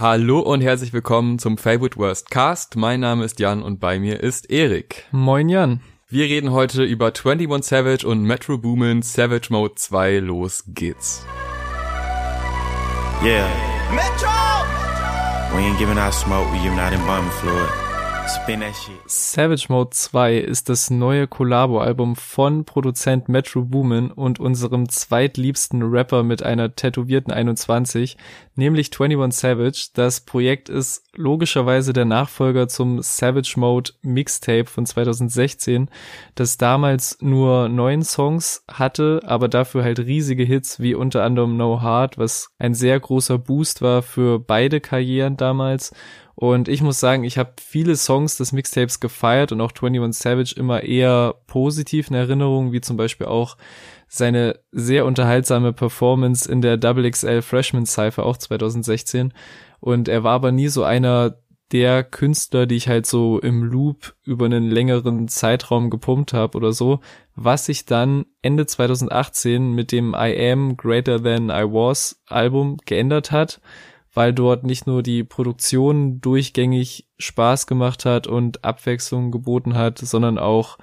Hallo und herzlich willkommen zum Favorite Worst Cast. Mein Name ist Jan und bei mir ist Erik. Moin Jan. Wir reden heute über 21 Savage und Metro Boomin Savage Mode 2. Los geht's. Yeah. Metro! We ain't giving out smoke, we giving out embalming fluid. Savage Mode 2 ist das neue Collabo-Album von Produzent Metro Boomin und unserem zweitliebsten Rapper mit einer tätowierten 21, nämlich 21 Savage. Das Projekt ist logischerweise der Nachfolger zum Savage Mode Mixtape von 2016, das damals nur neun Songs hatte, aber dafür halt riesige Hits wie unter anderem No Heart, was ein sehr großer Boost war für beide Karrieren damals und ich muss sagen, ich habe viele Songs des Mixtapes gefeiert und auch 21 Savage immer eher positiv in Erinnerung, wie zum Beispiel auch seine sehr unterhaltsame Performance in der Double XL Freshman Cypher auch 2016. Und er war aber nie so einer der Künstler, die ich halt so im Loop über einen längeren Zeitraum gepumpt habe oder so, was sich dann Ende 2018 mit dem I Am Greater Than I Was Album geändert hat weil dort nicht nur die Produktion durchgängig Spaß gemacht hat und Abwechslung geboten hat, sondern auch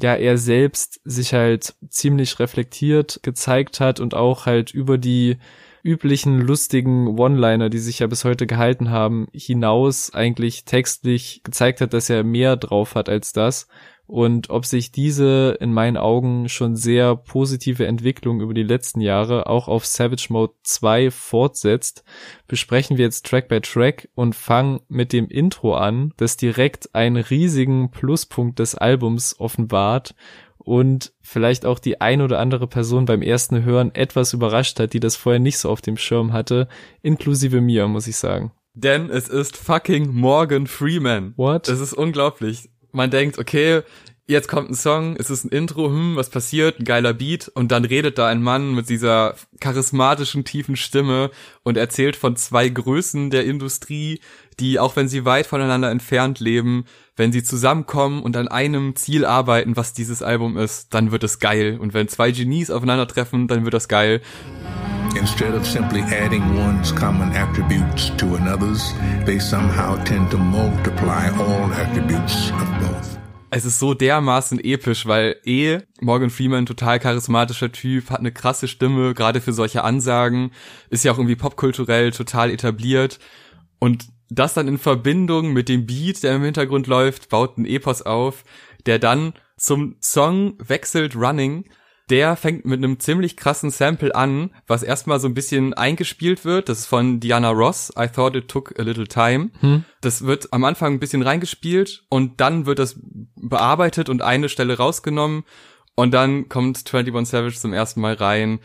ja er selbst sich halt ziemlich reflektiert gezeigt hat und auch halt über die üblichen lustigen One-Liner, die sich ja bis heute gehalten haben, hinaus eigentlich textlich gezeigt hat, dass er mehr drauf hat als das und ob sich diese in meinen Augen schon sehr positive Entwicklung über die letzten Jahre auch auf Savage Mode 2 fortsetzt, besprechen wir jetzt Track by Track und fangen mit dem Intro an, das direkt einen riesigen Pluspunkt des Albums offenbart und vielleicht auch die ein oder andere Person beim ersten Hören etwas überrascht hat, die das vorher nicht so auf dem Schirm hatte, inklusive mir, muss ich sagen. Denn es ist fucking Morgan Freeman. What? Es ist unglaublich man denkt, okay, jetzt kommt ein Song, es ist ein Intro, hm, was passiert, ein geiler Beat und dann redet da ein Mann mit dieser charismatischen, tiefen Stimme und erzählt von zwei Größen der Industrie, die, auch wenn sie weit voneinander entfernt leben, wenn sie zusammenkommen und an einem Ziel arbeiten, was dieses Album ist, dann wird es geil. Und wenn zwei Genies aufeinandertreffen, dann wird das geil. Instead of simply adding one's common attributes to another's, they somehow tend to multiply all attributes of both. Es ist so dermaßen episch, weil eh Morgan Freeman total charismatischer Typ, hat eine krasse Stimme, gerade für solche Ansagen, ist ja auch irgendwie popkulturell total etabliert und das dann in Verbindung mit dem Beat, der im Hintergrund läuft, baut ein Epos auf, der dann zum Song wechselt Running der fängt mit einem ziemlich krassen Sample an, was erstmal so ein bisschen eingespielt wird. Das ist von Diana Ross. I thought it took a little time. Hm. Das wird am Anfang ein bisschen reingespielt und dann wird das bearbeitet und eine Stelle rausgenommen und dann kommt 21 Savage zum ersten Mal rein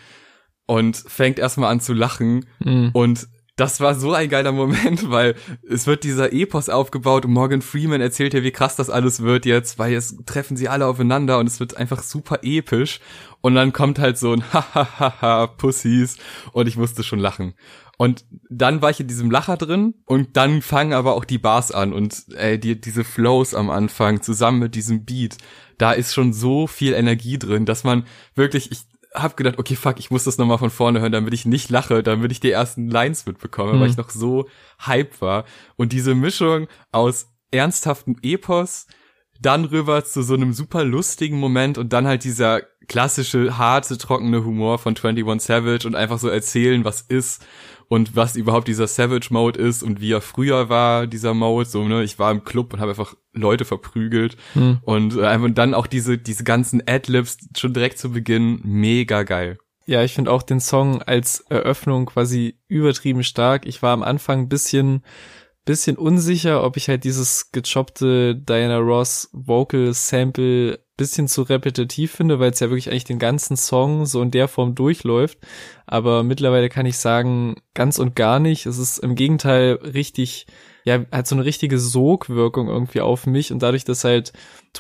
und fängt erstmal an zu lachen hm. und das war so ein geiler Moment, weil es wird dieser Epos aufgebaut und Morgan Freeman erzählt ja, wie krass das alles wird jetzt, weil jetzt treffen sie alle aufeinander und es wird einfach super episch. Und dann kommt halt so ein Hahaha Pussies und ich musste schon lachen. Und dann war ich in diesem Lacher drin und dann fangen aber auch die Bars an und ey, die, diese Flows am Anfang zusammen mit diesem Beat, da ist schon so viel Energie drin, dass man wirklich, ich, hab gedacht, okay, fuck, ich muss das nochmal von vorne hören, damit ich nicht lache, damit ich die ersten Lines mitbekomme, mhm. weil ich noch so hype war. Und diese Mischung aus ernsthaftem Epos, dann rüber zu so einem super lustigen Moment und dann halt dieser klassische, harte, trockene Humor von 21 Savage und einfach so erzählen, was ist und was überhaupt dieser Savage Mode ist und wie er früher war, dieser Mode. So, ne, ich war im Club und habe einfach Leute verprügelt hm. und, äh, und dann auch diese, diese ganzen Adlibs schon direkt zu Beginn mega geil. Ja, ich finde auch den Song als Eröffnung quasi übertrieben stark. Ich war am Anfang ein bisschen bisschen unsicher, ob ich halt dieses gechoppte Diana Ross Vocal Sample bisschen zu repetitiv finde, weil es ja wirklich eigentlich den ganzen Song so in der Form durchläuft. Aber mittlerweile kann ich sagen, ganz und gar nicht. Es ist im Gegenteil richtig, ja, hat so eine richtige Sogwirkung irgendwie auf mich und dadurch, dass halt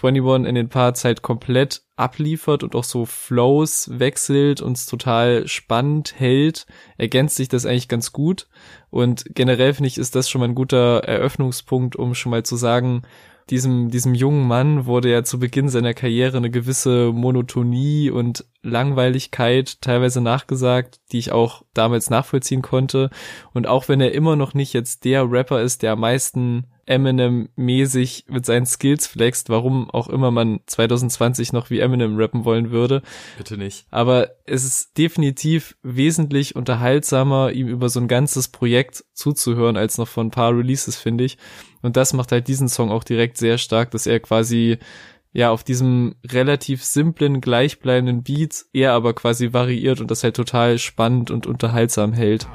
21 in den Parts halt komplett abliefert und auch so Flows wechselt und es total spannend hält, ergänzt sich das eigentlich ganz gut. Und generell finde ich, ist das schon mal ein guter Eröffnungspunkt, um schon mal zu sagen, diesem, diesem jungen Mann wurde ja zu Beginn seiner Karriere eine gewisse Monotonie und Langweiligkeit teilweise nachgesagt, die ich auch damals nachvollziehen konnte. Und auch wenn er immer noch nicht jetzt der Rapper ist, der am meisten Eminem-mäßig mit seinen Skills flext, warum auch immer man 2020 noch wie Eminem rappen wollen würde. Bitte nicht. Aber es ist definitiv wesentlich unterhaltsamer, ihm über so ein ganzes Projekt zuzuhören, als noch von ein paar Releases, finde ich. Und das macht halt diesen Song auch direkt sehr stark, dass er quasi ja auf diesem relativ simplen, gleichbleibenden Beat er aber quasi variiert und das halt total spannend und unterhaltsam hält.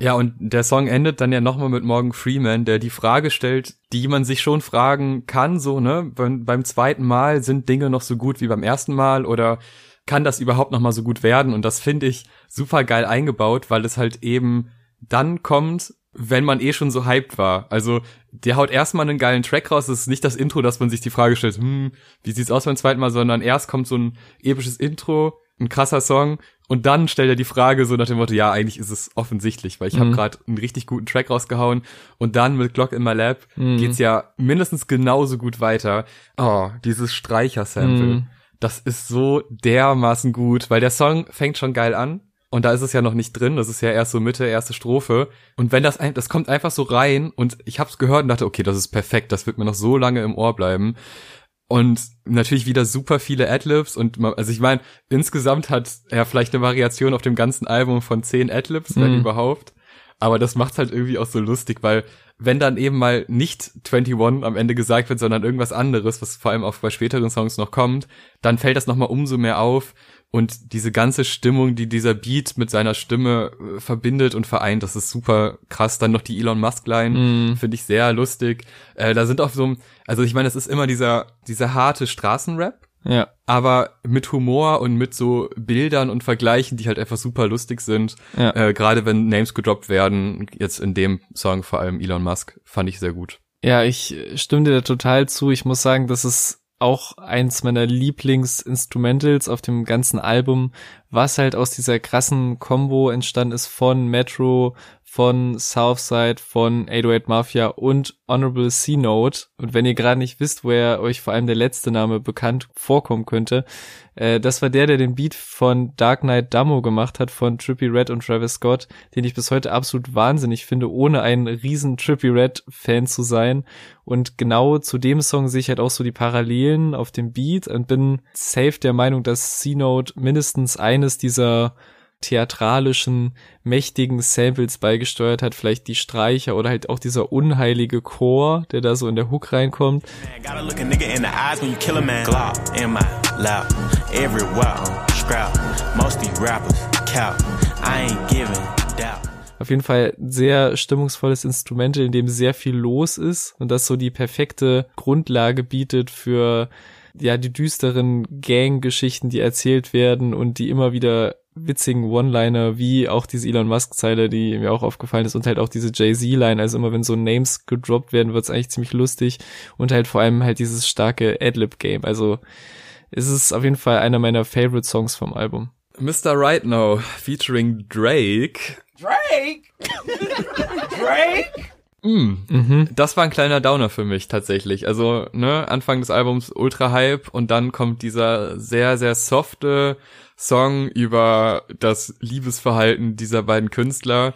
First one savage, more my mood, that's what it was. 2016 we was running around, beat niggas up in the club. I know she around for the money, but act like she loyal, I don't for the love. Ja, und der Song endet dann ja nochmal mit Morgan Freeman, der die Frage stellt, die man sich schon fragen kann, so, ne? Beim, beim zweiten Mal sind Dinge noch so gut wie beim ersten Mal oder kann das überhaupt noch mal so gut werden? Und das finde ich super geil eingebaut, weil es halt eben dann kommt, wenn man eh schon so hyped war. Also, der haut erstmal einen geilen Track raus. Das ist nicht das Intro, dass man sich die Frage stellt, hm, wie sieht's aus beim zweiten Mal, sondern erst kommt so ein episches Intro, ein krasser Song und dann stellt er die Frage so nach dem Motto, ja, eigentlich ist es offensichtlich, weil ich mhm. habe gerade einen richtig guten Track rausgehauen und dann mit Glock in my Lab mhm. geht's ja mindestens genauso gut weiter. Oh, dieses Streicher-Sample. Mhm das ist so dermaßen gut, weil der Song fängt schon geil an. Und da ist es ja noch nicht drin, das ist ja erst so Mitte, erste Strophe. Und wenn das ein, das kommt einfach so rein und ich hab's gehört und dachte, okay, das ist perfekt, das wird mir noch so lange im Ohr bleiben. Und natürlich wieder super viele Adlibs und man, also ich meine, insgesamt hat er vielleicht eine Variation auf dem ganzen Album von zehn Adlibs, wenn mhm. überhaupt. Aber das macht's halt irgendwie auch so lustig, weil wenn dann eben mal nicht 21 am Ende gesagt wird, sondern irgendwas anderes, was vor allem auch bei späteren Songs noch kommt, dann fällt das nochmal umso mehr auf und diese ganze Stimmung, die dieser Beat mit seiner Stimme äh, verbindet und vereint, das ist super krass. Dann noch die Elon Musk Line, mm. finde ich sehr lustig. Äh, da sind auch so, also ich meine, es ist immer dieser, dieser harte Straßenrap, ja. Aber mit Humor und mit so Bildern und Vergleichen, die halt einfach super lustig sind. Ja. Äh, Gerade wenn Names gedroppt werden, jetzt in dem Song vor allem Elon Musk, fand ich sehr gut. Ja, ich stimme dir da total zu. Ich muss sagen, das ist auch eins meiner Lieblingsinstrumentals auf dem ganzen Album, was halt aus dieser krassen Combo entstanden ist von Metro, von Southside, von 808 Mafia und Honorable C-Note. Und wenn ihr gerade nicht wisst, woher euch vor allem der letzte Name bekannt vorkommen könnte, äh, das war der, der den Beat von Dark Knight Damo gemacht hat, von Trippy Red und Travis Scott, den ich bis heute absolut wahnsinnig finde, ohne ein riesen Trippy Red Fan zu sein. Und genau zu dem Song sehe ich halt auch so die Parallelen auf dem Beat und bin safe der Meinung, dass C-Note mindestens eines dieser theatralischen, mächtigen Samples beigesteuert hat, vielleicht die Streicher oder halt auch dieser unheilige Chor, der da so in der Hook reinkommt. Auf jeden Fall sehr stimmungsvolles Instrument, in dem sehr viel los ist und das so die perfekte Grundlage bietet für ja die düsteren Gang-Geschichten, die erzählt werden und die immer wieder witzigen One-Liner, wie auch diese Elon Musk-Zeile, die mir auch aufgefallen ist, und halt auch diese Jay-Z-Line. Also immer wenn so Names gedroppt werden, wird's eigentlich ziemlich lustig. Und halt vor allem halt dieses starke Adlib-Game. Also es ist auf jeden Fall einer meiner Favorite Songs vom Album. Mr. Right Now featuring Drake. Drake? Drake? Mm. Mhm. Das war ein kleiner Downer für mich tatsächlich. Also, ne, Anfang des Albums ultra Hype und dann kommt dieser sehr, sehr softe Song über das Liebesverhalten dieser beiden Künstler.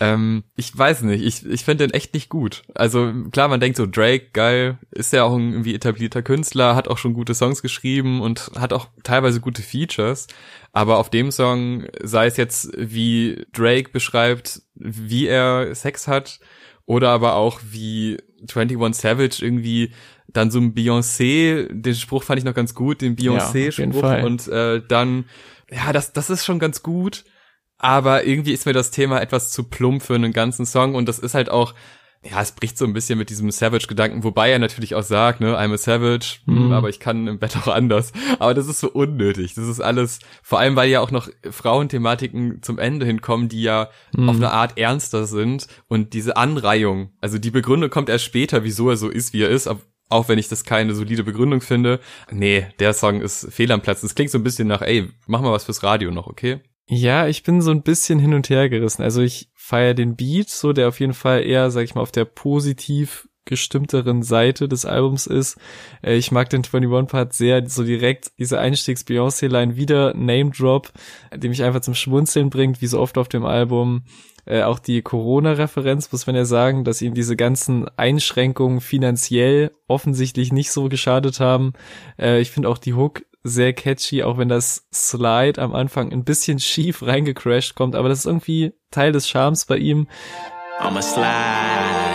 Ähm, ich weiß nicht, ich, ich finde den echt nicht gut. Also klar, man denkt so, Drake, geil, ist ja auch ein irgendwie etablierter Künstler, hat auch schon gute Songs geschrieben und hat auch teilweise gute Features. Aber auf dem Song, sei es jetzt, wie Drake beschreibt, wie er Sex hat, oder aber auch wie 21 Savage irgendwie dann so ein Beyoncé, den Spruch fand ich noch ganz gut, den Beyoncé-Spruch ja, und äh, dann, ja, das, das ist schon ganz gut, aber irgendwie ist mir das Thema etwas zu plump für einen ganzen Song und das ist halt auch, ja, es bricht so ein bisschen mit diesem Savage-Gedanken, wobei er natürlich auch sagt, ne, I'm a Savage, hm, mhm. aber ich kann im Bett auch anders. Aber das ist so unnötig. Das ist alles, vor allem, weil ja auch noch Frauenthematiken zum Ende hinkommen, die ja mhm. auf eine Art ernster sind und diese Anreihung, also die Begründung kommt erst später, wieso er so ist, wie er ist, auch wenn ich das keine solide Begründung finde. Nee, der Song ist fehl am Platz. Das klingt so ein bisschen nach, ey, mach mal was fürs Radio noch, okay? Ja, ich bin so ein bisschen hin und her gerissen. Also ich feiere den Beat, so der auf jeden Fall eher, sag ich mal, auf der positiv gestimmteren Seite des Albums ist. Äh, ich mag den 21-Part sehr, so direkt diese Einstiegs-Beyoncé-Line wieder Name-Drop, die mich einfach zum Schmunzeln bringt, wie so oft auf dem Album. Äh, auch die Corona-Referenz muss man ja sagen, dass ihm diese ganzen Einschränkungen finanziell offensichtlich nicht so geschadet haben. Äh, ich finde auch die Hook sehr catchy, auch wenn das Slide am Anfang ein bisschen schief reingecrashed kommt, aber das ist irgendwie Teil des Charmes bei ihm. I'ma slide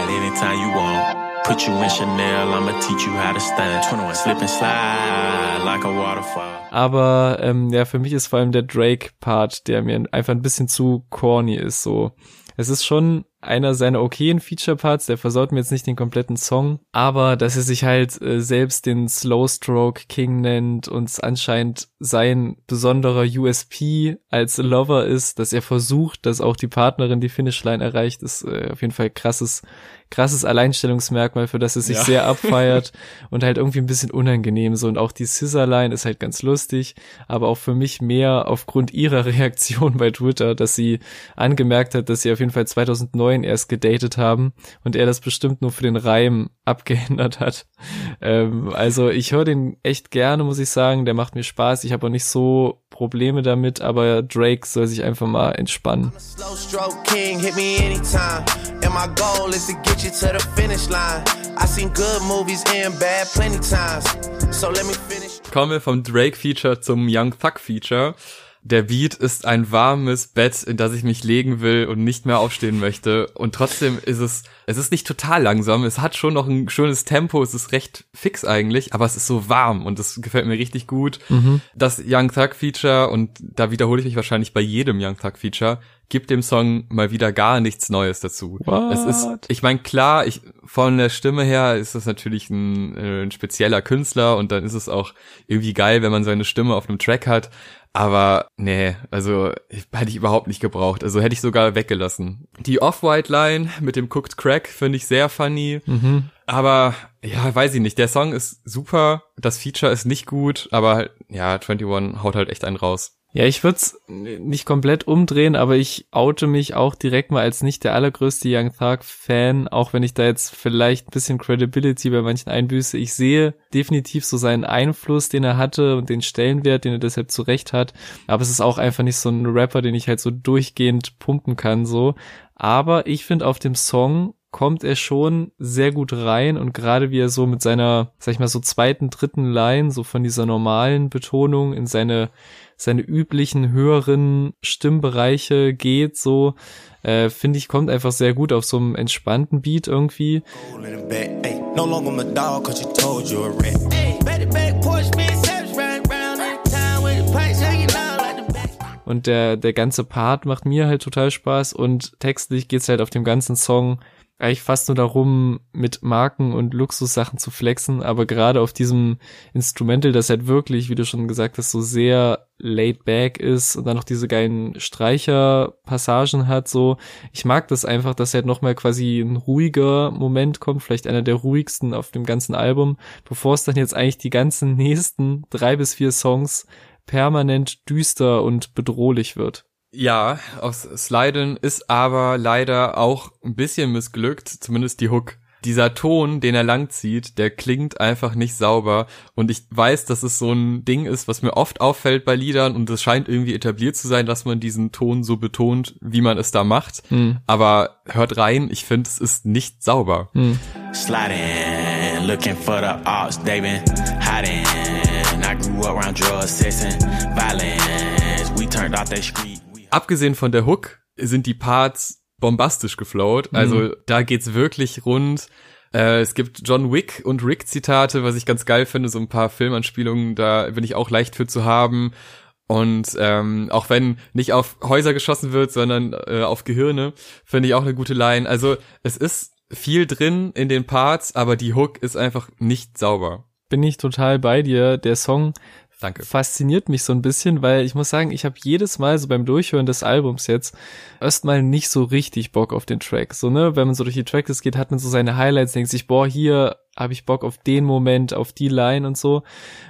anytime you want. Put you in Chanel, I'ma teach you how to stand. 21 slip and slide like a waterfall. Aber ähm, ja, für mich ist vor allem der Drake-Part, der mir einfach ein bisschen zu corny ist. So, es ist schon einer seiner okayen Feature-Parts, der versaut mir jetzt nicht den kompletten Song, aber dass er sich halt äh, selbst den Slow Stroke King nennt und anscheinend sein besonderer USP als Lover ist, dass er versucht, dass auch die Partnerin die Finishline erreicht, ist äh, auf jeden Fall krasses krasses Alleinstellungsmerkmal, für das es sich ja. sehr abfeiert und halt irgendwie ein bisschen unangenehm so. Und auch die Scissorline ist halt ganz lustig, aber auch für mich mehr aufgrund ihrer Reaktion bei Twitter, dass sie angemerkt hat, dass sie auf jeden Fall 2009 erst gedatet haben und er das bestimmt nur für den Reim abgeändert hat. Ähm, also ich höre den echt gerne, muss ich sagen. Der macht mir Spaß. Ich habe auch nicht so Probleme damit, aber Drake soll sich einfach mal entspannen. Kommen wir vom Drake-Feature zum Young Thug-Feature. Der Beat ist ein warmes Bett, in das ich mich legen will und nicht mehr aufstehen möchte. Und trotzdem ist es, es ist nicht total langsam. Es hat schon noch ein schönes Tempo. Es ist recht fix eigentlich, aber es ist so warm und das gefällt mir richtig gut. Mhm. Das Young Thug Feature, und da wiederhole ich mich wahrscheinlich bei jedem Young Thug Feature, gibt dem Song mal wieder gar nichts Neues dazu. What? Es ist, ich meine, klar, ich, von der Stimme her ist das natürlich ein, äh, ein spezieller Künstler und dann ist es auch irgendwie geil, wenn man seine Stimme auf einem Track hat. Aber nee, also hätte ich überhaupt nicht gebraucht. Also hätte ich sogar weggelassen. Die Off-White-Line mit dem Cooked Crack finde ich sehr funny. Mhm. Aber ja, weiß ich nicht. Der Song ist super, das Feature ist nicht gut, aber ja, 21 haut halt echt einen raus. Ja, ich würde es nicht komplett umdrehen, aber ich oute mich auch direkt mal als nicht der allergrößte Young Thug Fan, auch wenn ich da jetzt vielleicht ein bisschen Credibility bei manchen einbüße. Ich sehe definitiv so seinen Einfluss, den er hatte und den Stellenwert, den er deshalb zurecht hat. Aber es ist auch einfach nicht so ein Rapper, den ich halt so durchgehend pumpen kann, so. Aber ich finde auf dem Song kommt er schon sehr gut rein und gerade wie er so mit seiner, sag ich mal, so zweiten, dritten Line, so von dieser normalen Betonung in seine seine üblichen höheren Stimmbereiche geht, so äh, finde ich, kommt einfach sehr gut auf so einem entspannten Beat irgendwie. Und der, der ganze Part macht mir halt total Spaß und textlich geht's halt auf dem ganzen Song eigentlich fast nur darum, mit Marken und Luxussachen zu flexen, aber gerade auf diesem Instrumental, das halt wirklich, wie du schon gesagt hast, so sehr laid back ist und dann noch diese geilen Streicherpassagen hat, so. Ich mag das einfach, dass halt nochmal quasi ein ruhiger Moment kommt, vielleicht einer der ruhigsten auf dem ganzen Album, bevor es dann jetzt eigentlich die ganzen nächsten drei bis vier Songs permanent düster und bedrohlich wird. Ja, aus Sliden ist aber leider auch ein bisschen missglückt, zumindest die Hook. Dieser Ton, den er langzieht, der klingt einfach nicht sauber und ich weiß, dass es so ein Ding ist, was mir oft auffällt bei Liedern und es scheint irgendwie etabliert zu sein, dass man diesen Ton so betont, wie man es da macht. Hm. Aber hört rein, ich finde, es ist nicht sauber. Hm. Sliding, looking for the arts, they been hiding. I grew up around drugs, sex and violence. We turned off that street abgesehen von der Hook sind die Parts bombastisch geflowt. Also mhm. da geht's wirklich rund. Äh, es gibt John Wick und Rick Zitate, was ich ganz geil finde, so ein paar Filmanspielungen, da bin ich auch leicht für zu haben. Und ähm, auch wenn nicht auf Häuser geschossen wird, sondern äh, auf Gehirne, finde ich auch eine gute Line. Also es ist viel drin in den Parts, aber die Hook ist einfach nicht sauber. Bin ich total bei dir. Der Song Danke. fasziniert mich so ein bisschen, weil ich muss sagen, ich habe jedes Mal so beim Durchhören des Albums jetzt erstmal nicht so richtig Bock auf den Track. So, ne, wenn man so durch die Tracklist geht, hat man so seine Highlights, denkt sich, boah, hier habe ich Bock auf den Moment, auf die Line und so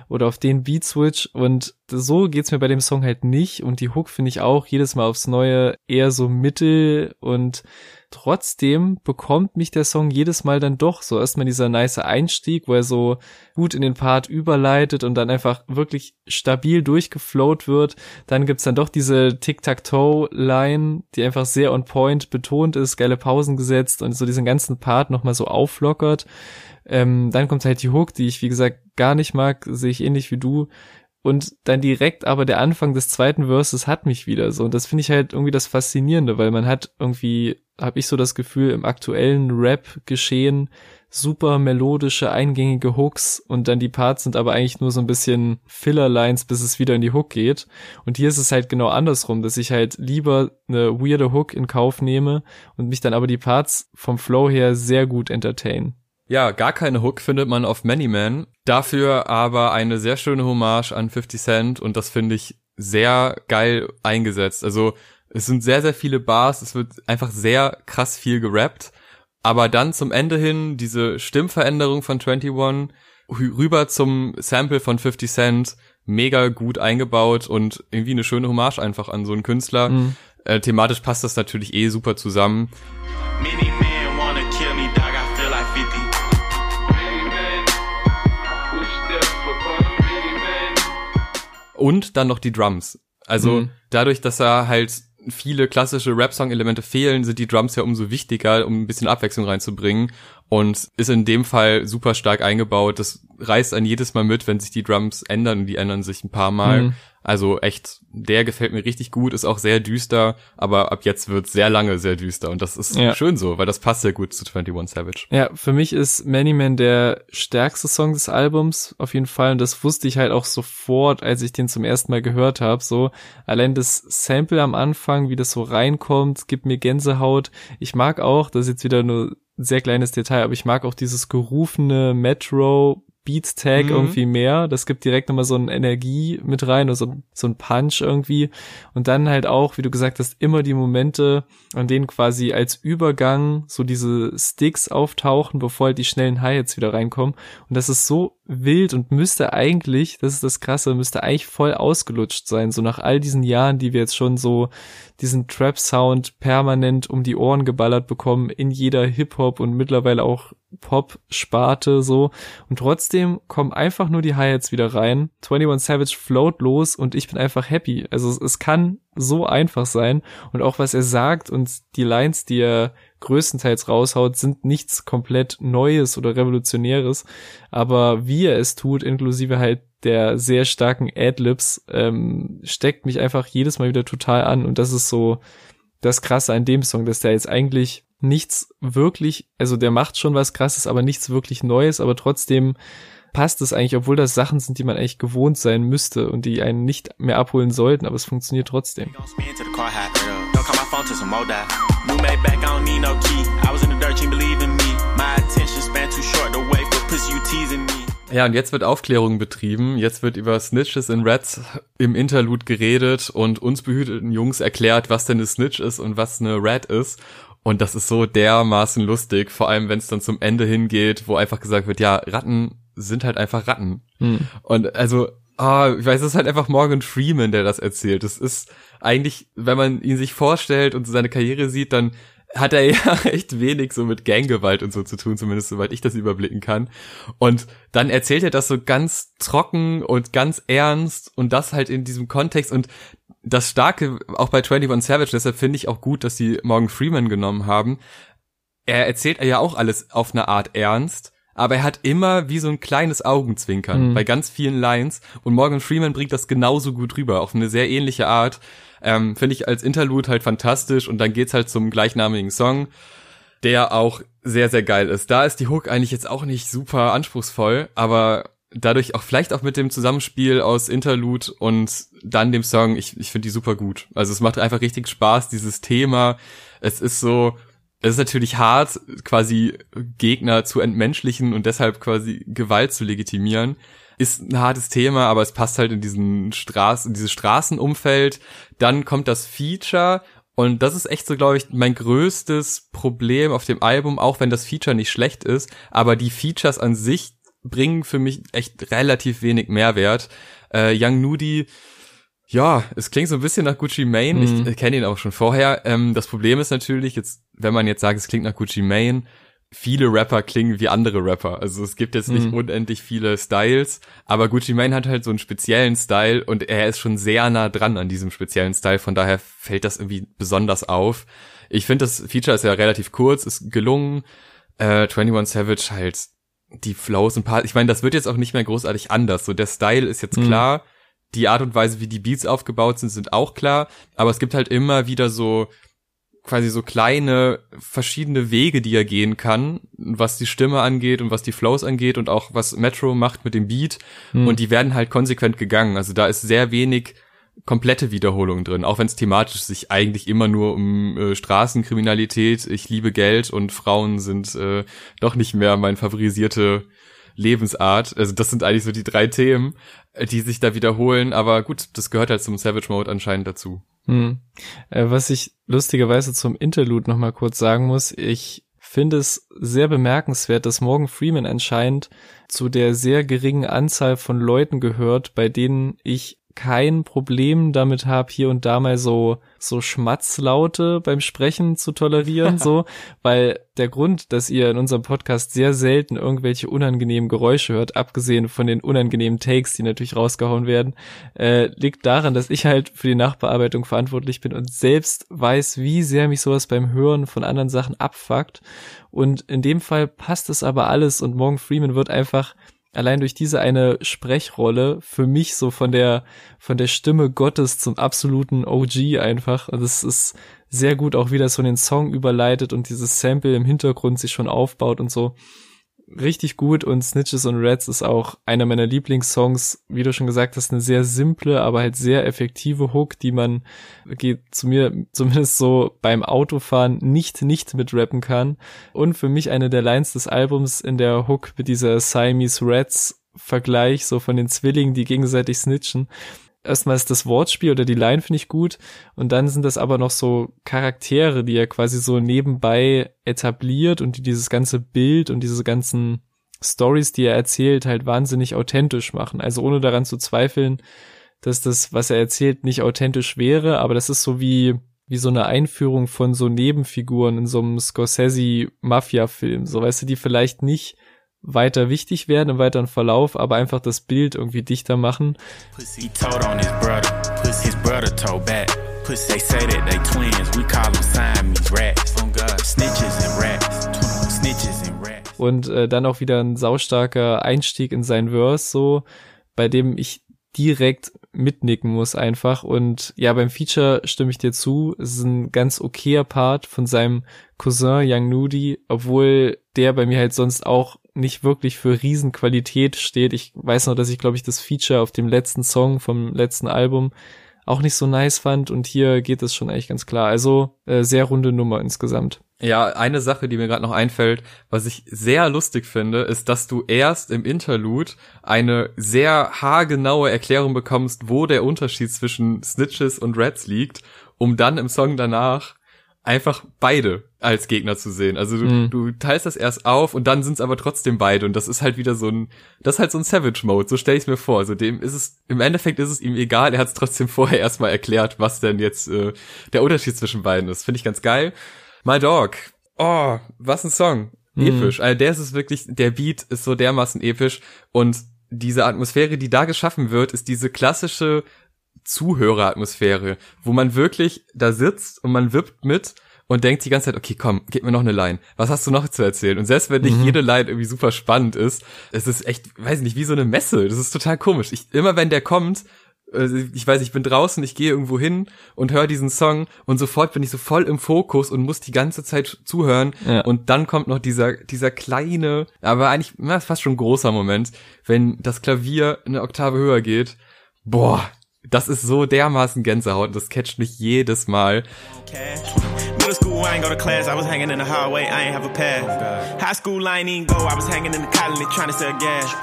oder auf den Beat Switch und so geht's mir bei dem Song halt nicht und die Hook finde ich auch jedes Mal aufs Neue eher so mittel und trotzdem bekommt mich der Song jedes Mal dann doch so erstmal dieser nice Einstieg, wo er so gut in den Part überleitet und dann einfach wirklich stabil durchgeflowt wird. Dann gibt's dann doch diese Tic-Tac-Toe-Line, die einfach sehr on point betont ist, geile Pausen gesetzt und so diesen ganzen Part nochmal so auflockert. Ähm, dann kommt halt die Hook, die ich wie gesagt gar nicht mag, sehe ich ähnlich wie du. Und dann direkt aber der Anfang des zweiten Verses hat mich wieder so. Und das finde ich halt irgendwie das Faszinierende, weil man hat irgendwie, habe ich so das Gefühl, im aktuellen Rap-Geschehen super melodische, eingängige Hooks und dann die Parts sind aber eigentlich nur so ein bisschen Filler-Lines, bis es wieder in die Hook geht. Und hier ist es halt genau andersrum, dass ich halt lieber eine weirde Hook in Kauf nehme und mich dann aber die Parts vom Flow her sehr gut entertain. Ja, gar keine Hook findet man auf Many Man. Dafür aber eine sehr schöne Hommage an 50 Cent und das finde ich sehr geil eingesetzt. Also es sind sehr, sehr viele Bars, es wird einfach sehr krass viel gerappt. Aber dann zum Ende hin diese Stimmveränderung von 21 rüber zum Sample von 50 Cent mega gut eingebaut und irgendwie eine schöne Hommage einfach an so einen Künstler. Mhm. Äh, thematisch passt das natürlich eh super zusammen. Mini und dann noch die Drums. Also mhm. dadurch, dass er halt viele klassische Rap-Song-Elemente fehlen, sind die Drums ja umso wichtiger, um ein bisschen Abwechslung reinzubringen und ist in dem Fall super stark eingebaut. Das reißt einen jedes Mal mit, wenn sich die Drums ändern und die ändern sich ein paar Mal. Mhm. Also echt, der gefällt mir richtig gut, ist auch sehr düster, aber ab jetzt wird sehr lange sehr düster und das ist ja. schön so, weil das passt sehr gut zu 21 Savage. Ja, für mich ist Many Man der stärkste Song des Albums auf jeden Fall und das wusste ich halt auch sofort, als ich den zum ersten Mal gehört habe. So allein das Sample am Anfang, wie das so reinkommt, gibt mir Gänsehaut. Ich mag auch, das ist jetzt wieder nur sehr kleines Detail, aber ich mag auch dieses gerufene Metro Beats Tag mhm. irgendwie mehr. Das gibt direkt nochmal so eine Energie mit rein, oder so, so ein Punch irgendwie. Und dann halt auch, wie du gesagt hast, immer die Momente, an denen quasi als Übergang so diese Sticks auftauchen, bevor halt die schnellen Hi-Hats wieder reinkommen. Und das ist so wild und müsste eigentlich, das ist das Krasse, müsste eigentlich voll ausgelutscht sein. So nach all diesen Jahren, die wir jetzt schon so diesen Trap-Sound permanent um die Ohren geballert bekommen in jeder Hip-Hop und mittlerweile auch Pop-Sparte so. Und trotzdem kommen einfach nur die Hi-Hats wieder rein. 21 Savage float los und ich bin einfach happy. Also es, es kann so einfach sein. Und auch was er sagt und die Lines, die er größtenteils raushaut, sind nichts komplett Neues oder Revolutionäres. Aber wie er es tut, inklusive halt der sehr starken Adlibs, ähm, steckt mich einfach jedes Mal wieder total an. Und das ist so das Krasse an dem Song, dass der jetzt eigentlich nichts wirklich, also der macht schon was krasses, aber nichts wirklich Neues, aber trotzdem passt es eigentlich, obwohl das Sachen sind, die man eigentlich gewohnt sein müsste und die einen nicht mehr abholen sollten, aber es funktioniert trotzdem. Ja, und jetzt wird Aufklärung betrieben. Jetzt wird über Snitches in Reds im Interlude geredet und uns behüteten Jungs erklärt, was denn eine Snitch ist und was eine Red ist. Und das ist so dermaßen lustig, vor allem wenn es dann zum Ende hingeht, wo einfach gesagt wird, ja, Ratten sind halt einfach Ratten. Hm. Und also, ah, ich weiß, es ist halt einfach Morgan Freeman, der das erzählt. Das ist eigentlich, wenn man ihn sich vorstellt und seine Karriere sieht, dann hat er ja echt wenig so mit Ganggewalt und so zu tun, zumindest soweit ich das überblicken kann. Und dann erzählt er das so ganz trocken und ganz ernst und das halt in diesem Kontext und das Starke auch bei 21 Savage, deshalb finde ich auch gut, dass sie Morgan Freeman genommen haben. Er erzählt ja auch alles auf eine Art ernst, aber er hat immer wie so ein kleines Augenzwinkern mhm. bei ganz vielen Lines und Morgan Freeman bringt das genauso gut rüber, auf eine sehr ähnliche Art. Ähm, finde ich als Interlude halt fantastisch und dann geht's halt zum gleichnamigen Song, der auch sehr, sehr geil ist. Da ist die Hook eigentlich jetzt auch nicht super anspruchsvoll, aber dadurch auch vielleicht auch mit dem Zusammenspiel aus Interlude und dann dem Song, ich, ich finde die super gut. Also es macht einfach richtig Spaß, dieses Thema. Es ist so, es ist natürlich hart, quasi Gegner zu entmenschlichen und deshalb quasi Gewalt zu legitimieren. Ist ein hartes Thema, aber es passt halt in diesen Straßen, in dieses Straßenumfeld. Dann kommt das Feature Und das ist echt so, glaube ich, mein größtes Problem auf dem Album, auch wenn das Feature nicht schlecht ist. Aber die Features an sich bringen für mich echt relativ wenig Mehrwert. Äh, Young Nudie, ja, es klingt so ein bisschen nach Gucci Mane. Mhm. Ich kenne ihn auch schon vorher. Ähm, das Problem ist natürlich, jetzt, wenn man jetzt sagt, es klingt nach Gucci Mane, viele Rapper klingen wie andere Rapper. Also es gibt jetzt nicht Mhm. unendlich viele Styles, aber Gucci Mane hat halt so einen speziellen Style und er ist schon sehr nah dran an diesem speziellen Style. Von daher fällt das irgendwie besonders auf. Ich finde, das Feature ist ja relativ kurz, ist gelungen. Äh, 21 Savage halt die Flows und paar, ich meine, das wird jetzt auch nicht mehr großartig anders. So der Style ist jetzt Mhm. klar, die Art und Weise, wie die Beats aufgebaut sind, sind auch klar, aber es gibt halt immer wieder so quasi so kleine verschiedene Wege, die er gehen kann, was die Stimme angeht und was die Flows angeht und auch was Metro macht mit dem Beat Hm. und die werden halt konsequent gegangen. Also da ist sehr wenig komplette Wiederholung drin, auch wenn es thematisch sich eigentlich immer nur um äh, Straßenkriminalität, ich liebe Geld und Frauen sind äh, doch nicht mehr mein favorisierte Lebensart. Also das sind eigentlich so die drei Themen, äh, die sich da wiederholen, aber gut, das gehört halt zum Savage Mode anscheinend dazu. Hm. Äh, was ich lustigerweise zum Interlude noch mal kurz sagen muss, ich finde es sehr bemerkenswert, dass Morgan Freeman anscheinend zu der sehr geringen Anzahl von Leuten gehört, bei denen ich kein Problem damit habe, hier und da mal so so Schmatzlaute beim Sprechen zu tolerieren, so, weil der Grund, dass ihr in unserem Podcast sehr selten irgendwelche unangenehmen Geräusche hört, abgesehen von den unangenehmen Takes, die natürlich rausgehauen werden, äh, liegt daran, dass ich halt für die Nachbearbeitung verantwortlich bin und selbst weiß, wie sehr mich sowas beim Hören von anderen Sachen abfuckt. Und in dem Fall passt es aber alles und Morgan Freeman wird einfach allein durch diese eine Sprechrolle für mich so von der von der Stimme Gottes zum absoluten OG einfach. Und es ist sehr gut auch, wie das so in den Song überleitet und dieses Sample im Hintergrund sich schon aufbaut und so. Richtig gut und Snitches und Rats ist auch einer meiner Lieblingssongs. Wie du schon gesagt hast, eine sehr simple, aber halt sehr effektive Hook, die man geht zu mir zumindest so beim Autofahren nicht nicht mitrappen kann. Und für mich eine der Lines des Albums in der Hook mit dieser Siamese Rats Vergleich, so von den Zwillingen, die gegenseitig snitchen. Erstmal ist das Wortspiel oder die Line finde ich gut und dann sind das aber noch so Charaktere, die er quasi so nebenbei etabliert und die dieses ganze Bild und diese ganzen Stories, die er erzählt, halt wahnsinnig authentisch machen. Also ohne daran zu zweifeln, dass das, was er erzählt, nicht authentisch wäre, aber das ist so wie, wie so eine Einführung von so Nebenfiguren in so einem Scorsese-Mafia-Film. So, weißt du, die vielleicht nicht weiter wichtig werden im weiteren Verlauf, aber einfach das Bild irgendwie dichter machen. Pussy told on his brother. Pussy his brother told back. Pussy they say that they twins. We call them Siamese rats. On God, snitches and rats. 21 snitches and rats. und äh, dann auch wieder ein saustarker Einstieg in sein Verse, so, bei dem ich direkt mitnicken muss einfach und ja, beim Feature stimme ich dir zu, es ist ein ganz okayer Part von seinem Cousin Young Nudie, obwohl der bei mir halt sonst auch nicht wirklich für Riesenqualität steht. Ich weiß noch, dass ich glaube ich das Feature auf dem letzten Song vom letzten Album auch nicht so nice fand und hier geht es schon eigentlich ganz klar. Also äh, sehr runde Nummer insgesamt. Ja, eine Sache, die mir gerade noch einfällt, was ich sehr lustig finde, ist, dass du erst im Interlude eine sehr haargenaue Erklärung bekommst, wo der Unterschied zwischen Snitches und Rats liegt, um dann im Song danach einfach beide als Gegner zu sehen. Also du, Mhm. du teilst das erst auf und dann sind es aber trotzdem beide und das ist halt wieder so ein, das ist halt so ein Savage Mode, so stelle ich es mir vor. Also dem ist es, im Endeffekt ist es ihm egal, er hat es trotzdem vorher erstmal erklärt, was denn jetzt äh, der Unterschied zwischen beiden ist. Finde ich ganz geil. My Dog. Oh, was ein Song. Mhm. Episch. Also der ist es wirklich, der Beat ist so dermaßen episch und diese Atmosphäre, die da geschaffen wird, ist diese klassische Zuhöreratmosphäre, wo man wirklich da sitzt und man wippt mit und denkt die ganze Zeit, okay, komm, gib mir noch eine Line. Was hast du noch zu erzählen? Und selbst wenn nicht Mhm. jede Line irgendwie super spannend ist, es ist echt, weiß nicht, wie so eine Messe. Das ist total komisch. Ich, immer wenn der kommt, äh, ich weiß, ich bin draußen, ich gehe irgendwo hin und höre diesen Song und sofort bin ich so voll im Fokus und muss die ganze Zeit zuhören. Ja. Und dann kommt noch dieser, dieser kleine, aber eigentlich na, fast schon großer Moment, wenn das Klavier eine Oktave höher geht. Boah, das ist so dermaßen Gänsehaut und das catcht mich jedes Mal. Cash. Middle school, I ain't go to class. I was hanging in the hallway. I ain't have a pass. High school, I ain't even go. I was hanging in the colony trying to sell gas.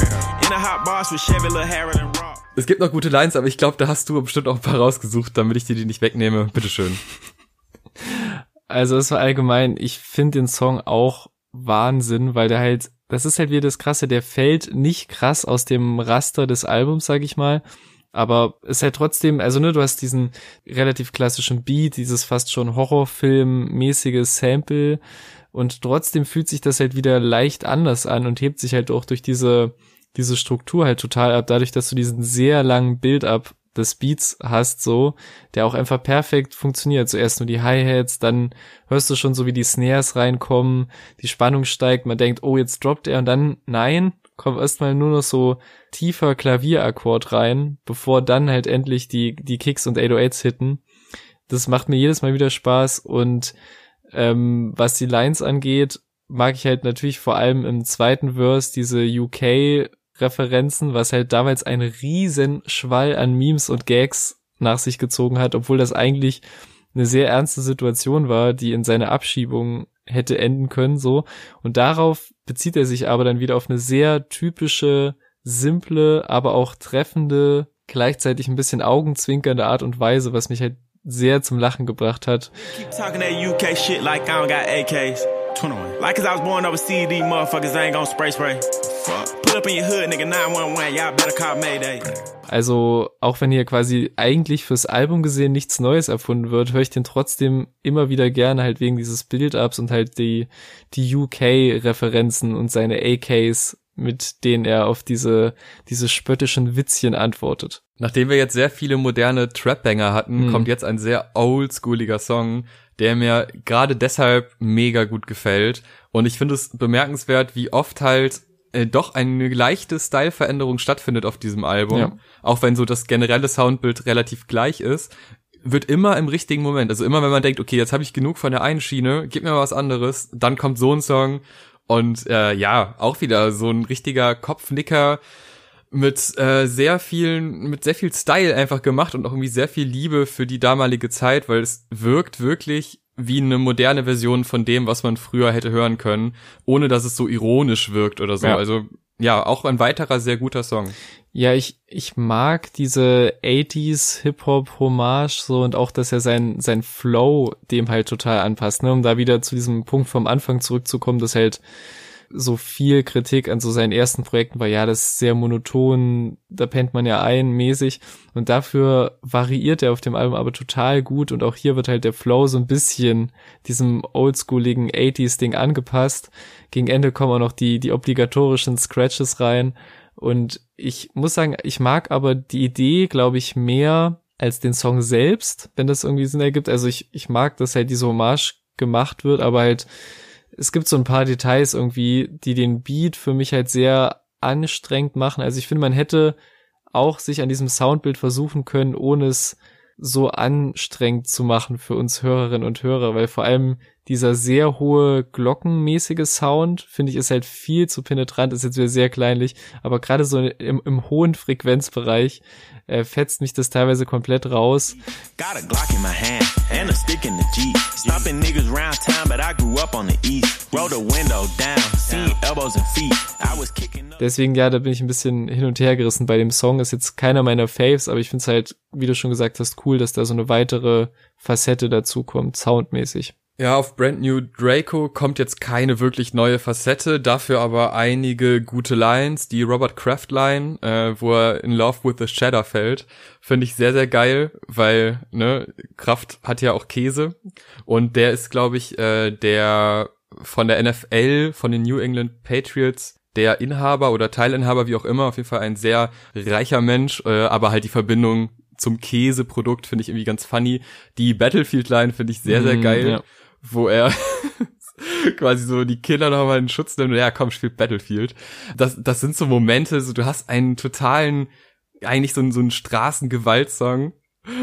In the hot bars with Chevy, Lil Harold and Rock. Es gibt noch gute Lines, aber ich glaube, da hast du bestimmt auch ein paar rausgesucht, damit ich dir die nicht wegnehme. Bitteschön. Also es war allgemein, ich finde den Song auch Wahnsinn, weil der halt, das ist halt wieder das Krasse, der fällt nicht krass aus dem Raster des Albums, sag ich mal, aber es ist halt trotzdem, also ne, du hast diesen relativ klassischen Beat, dieses fast schon Horrorfilm-mäßige Sample und trotzdem fühlt sich das halt wieder leicht anders an und hebt sich halt auch durch diese, diese Struktur halt total ab, dadurch, dass du diesen sehr langen Build-up des Beats hast, so, der auch einfach perfekt funktioniert. Zuerst nur die Hi-Hats, dann hörst du schon so, wie die Snares reinkommen, die Spannung steigt, man denkt, oh, jetzt droppt er und dann, nein, kommt erstmal nur noch so tiefer Klavierakkord rein, bevor dann halt endlich die, die Kicks und 808s hitten. Das macht mir jedes Mal wieder Spaß und ähm, was die Lines angeht, mag ich halt natürlich vor allem im zweiten Verse diese UK Referenzen, was halt damals ein riesen Schwall an Memes und Gags nach sich gezogen hat, obwohl das eigentlich eine sehr ernste Situation war, die in seine Abschiebung hätte enden können, so. Und darauf bezieht er sich aber dann wieder auf eine sehr typische, simple, aber auch treffende, gleichzeitig ein bisschen augenzwinkernde Art und Weise, was mich halt sehr zum Lachen gebracht hat. Keep talking that UK shit like I don't got AKs. 21. Like cause I was born overseas, these motherfuckers ain't gon' spray spray. Fuck. Pull up in your hood, nigga, 911, y'all better call Mayday. Also auch wenn hier quasi eigentlich fürs Album gesehen nichts Neues erfunden wird, höre ich den trotzdem immer wieder gerne halt wegen dieses Build-ups und halt die, die UK-Referenzen und seine AKs, mit denen er auf diese, diese spöttischen Witzchen antwortet. Nachdem wir jetzt sehr viele moderne Trap-Banger hatten, Mhm. kommt jetzt ein sehr oldschooliger Song, der mir gerade deshalb mega gut gefällt. Und ich finde es bemerkenswert, wie oft halt äh, doch eine leichte Styleveränderung stattfindet auf diesem Album. Ja. Auch wenn so das generelle Soundbild relativ gleich ist, wird immer im richtigen Moment. Also immer, wenn man denkt, okay, jetzt habe ich genug von der einen Schiene, gib mir mal was anderes, dann kommt so ein Song. Und äh, ja, auch wieder so ein richtiger Kopfnicker mit äh, sehr vielen, mit sehr viel Style einfach gemacht und auch irgendwie sehr viel Liebe für die damalige Zeit, weil es wirkt wirklich wie eine moderne Version von dem, was man früher hätte hören können, ohne dass es so ironisch wirkt oder so. Ja. Also ja, auch ein weiterer sehr guter Song. Ja, ich, ich mag diese 80s Hip-Hop-Hommage so und auch, dass er sein, sein Flow dem halt total anpasst, ne, um da wieder zu diesem Punkt vom Anfang zurückzukommen, dass halt so viel Kritik an so seinen ersten Projekten war, ja, das ist sehr monoton, da pennt man ja ein, mäßig. Und dafür variiert er auf dem Album aber total gut und auch hier wird halt der Flow so ein bisschen diesem oldschooligen 80s-Ding angepasst. Gegen Ende kommen auch noch die, die obligatorischen Scratches rein. Und ich muss sagen, ich mag aber die Idee, glaube ich, mehr als den Song selbst, wenn das irgendwie Sinn ergibt. Also ich, ich mag, dass halt diese Hommage gemacht wird, aber halt es gibt so ein paar Details irgendwie, die den Beat für mich halt sehr anstrengend machen. Also ich finde, man hätte auch sich an diesem Soundbild versuchen können, ohne es so anstrengend zu machen für uns Hörerinnen und Hörer, weil vor allem dieser sehr hohe glockenmäßige Sound, finde ich, ist halt viel zu penetrant, ist jetzt wieder sehr kleinlich, aber gerade so im, im hohen Frequenzbereich äh, fetzt mich das teilweise komplett raus. Got a Glock in my hand and a stick in the Jeep. Stomping niggas round town, but I grew up on the east. Roll the window down, seen elbows and feet. I was kicking up. Deswegen, ja, da bin ich ein bisschen hin und her gerissen bei dem Song. Ist jetzt keiner meiner Faves, aber ich finde es halt, wie du schon gesagt hast, cool, dass da so eine weitere Facette dazu kommt, soundmäßig. Ja, auf Brand New Draco kommt jetzt keine wirklich neue Facette, dafür aber einige gute Lines. Die Robert Kraft Line, äh, wo er in Love with the Shadow fällt, finde ich sehr, sehr geil, weil, ne, Kraft hat ja auch Käse und der ist, glaube ich, äh, der von der NFL, von den New England Patriots, der Inhaber oder Teilinhaber, wie auch immer, auf jeden Fall ein sehr reicher Mensch, äh, aber halt die Verbindung zum Käseprodukt finde ich irgendwie ganz funny. Die Battlefield-Line finde ich sehr, sehr Mm, geil ja. Wo er quasi so die Kinder nochmal in Schutz nimmt und ja, komm, spielt Battlefield. Das, das sind so Momente, so du hast einen totalen, eigentlich so, einen- so einen Straßengewaltsong,